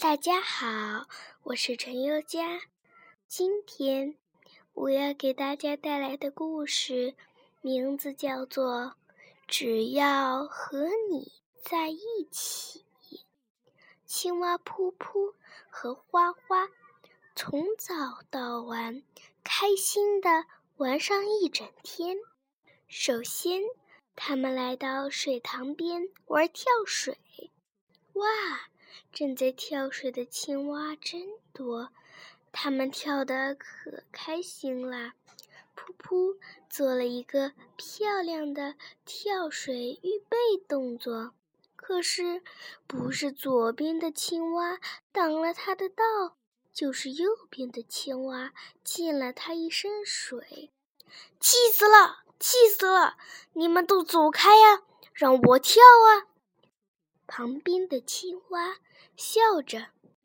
大家好，我是陈优佳。今天我要给大家带来的故事名字叫做《只要和你在一起》。青蛙噗噗和花花从早到晚开心的玩上一整天。首先，他们来到水塘边玩跳水。哇！正在跳水的青蛙真多，它们跳得可开心啦！噗噗做了一个漂亮的跳水预备动作，可是不是左边的青蛙挡了它的道，就是右边的青蛙溅了它一身水。气死了！气死了！你们都走开呀，让我跳啊！旁边的青蛙笑着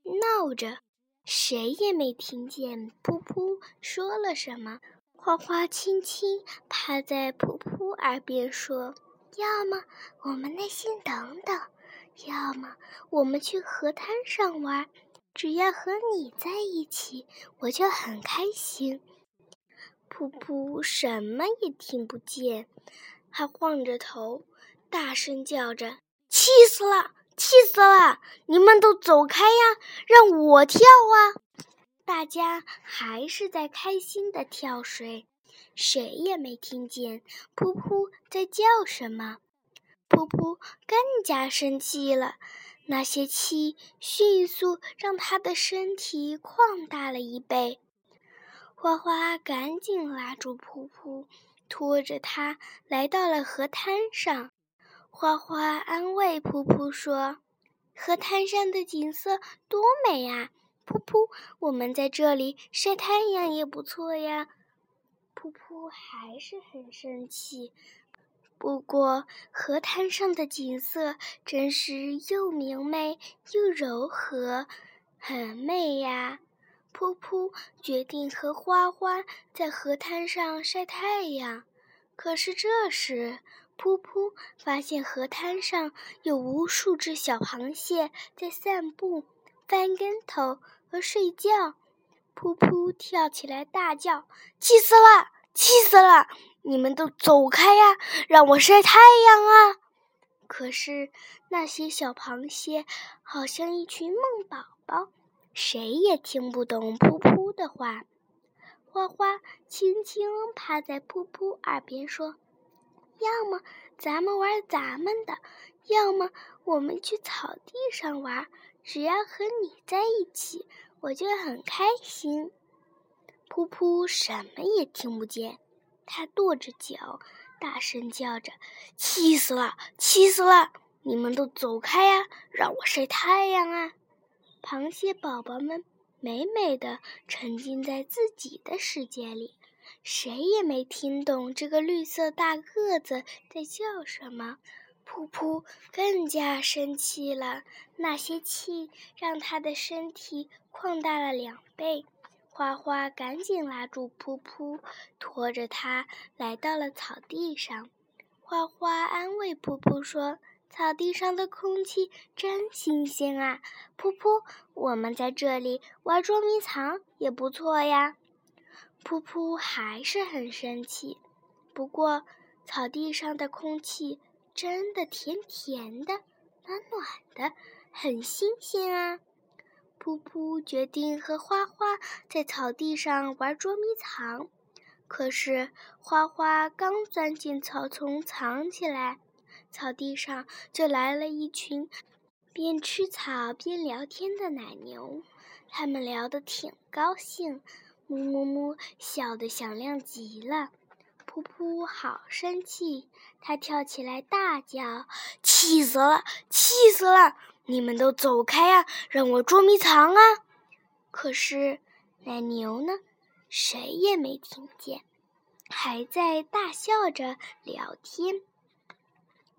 闹着，谁也没听见噗噗说了什么。花花轻轻趴在噗噗耳边说：“要么我们耐心等等，要么我们去河滩上玩。只要和你在一起，我就很开心。”噗噗什么也听不见，还晃着头，大声叫着。气死了！气死了！你们都走开呀，让我跳啊！大家还是在开心的跳水，谁也没听见噗噗在叫什么。噗噗更加生气了，那些气迅速让他的身体扩大了一倍。花花赶紧拉住噗噗，拖着他来到了河滩上。花花安慰噗噗说：“河滩上的景色多美啊！噗噗，我们在这里晒太阳也不错呀。”噗噗还是很生气。不过，河滩上的景色真是又明媚又柔和，很美呀！噗噗决定和花花在河滩上晒太阳。可是这时，噗噗发现河滩上有无数只小螃蟹在散步、翻跟头和睡觉。噗噗跳起来大叫：“气死了！气死了！你们都走开呀，让我晒太阳啊！”可是那些小螃蟹好像一群梦宝宝，谁也听不懂噗噗的话。花花轻轻趴在噗噗耳边说。要么咱们玩咱们的，要么我们去草地上玩。只要和你在一起，我就很开心。噗噗什么也听不见，他跺着脚，大声叫着：“气死了，气死了！你们都走开呀，让我晒太阳啊！”螃蟹宝宝们美美的沉浸在自己的世界里。谁也没听懂这个绿色大个子在叫什么，噗噗更加生气了。那些气让他的身体扩大了两倍。花花赶紧拉住噗噗，拖着他来到了草地上。花花安慰噗噗说：“草地上的空气真新鲜啊，噗噗，我们在这里玩捉迷藏也不错呀。”噗噗还是很生气，不过草地上的空气真的甜甜的、暖暖的，很新鲜啊！噗噗决定和花花在草地上玩捉迷藏，可是花花刚钻进草丛藏起来，草地上就来了一群边吃草边聊天的奶牛，他们聊得挺高兴。木木木，笑得响亮极了。噗噗，好生气！他跳起来大叫：“气死了！气死了！你们都走开呀，让我捉迷藏啊！”可是奶牛呢？谁也没听见，还在大笑着聊天。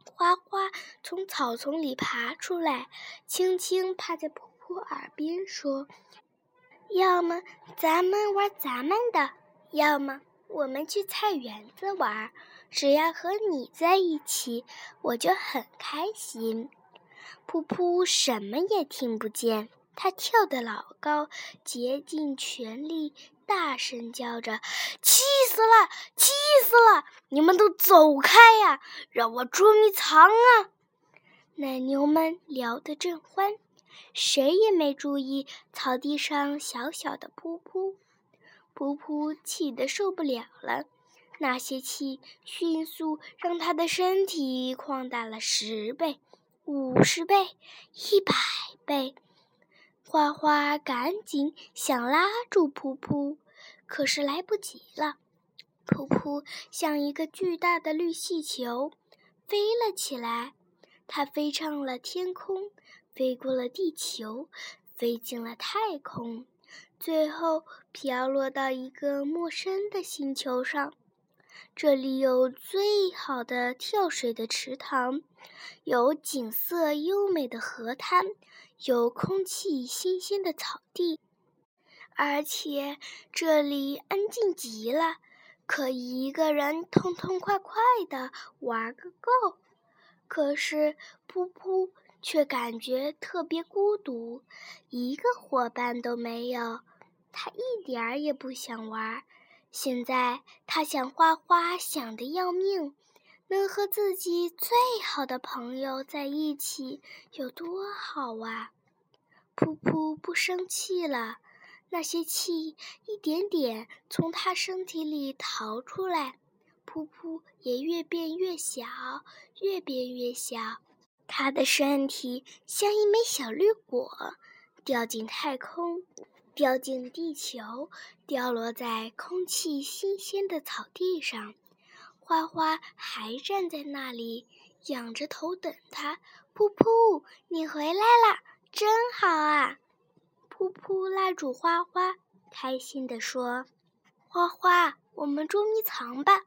花花从草丛里爬出来，轻轻趴在噗噗耳边说。要么咱们玩咱们的，要么我们去菜园子玩。只要和你在一起，我就很开心。噗噗什么也听不见，它跳得老高，竭尽全力，大声叫着：“气死了，气死了！你们都走开呀，让我捉迷藏啊！”奶牛们聊得正欢，谁也没注意草地上小小的噗噗。噗噗气得受不了了，那些气迅速让他的身体扩大了十倍、五十倍、一百倍。花花赶紧想拉住噗噗，可是来不及了。噗噗像一个巨大的绿气球飞了起来，它飞上了天空，飞过了地球，飞进了太空。最后飘落到一个陌生的星球上，这里有最好的跳水的池塘，有景色优美的河滩，有空气新鲜的草地，而且这里安静极了，可以一个人痛痛快快的玩个够。可是，噗噗却感觉特别孤独，一个伙伴都没有。他一点儿也不想玩，现在他想画画，想得要命。能和自己最好的朋友在一起有多好啊！噗噗不生气了，那些气一点点从他身体里逃出来，噗噗也越变越小，越变越小。他的身体像一枚小绿果，掉进太空。掉进地球，掉落在空气新鲜的草地上。花花还站在那里，仰着头等他。噗噗，你回来啦，真好啊！噗噗拉住花花，开心地说：“花花，我们捉迷藏吧！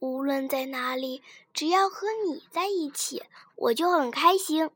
无论在哪里，只要和你在一起，我就很开心。”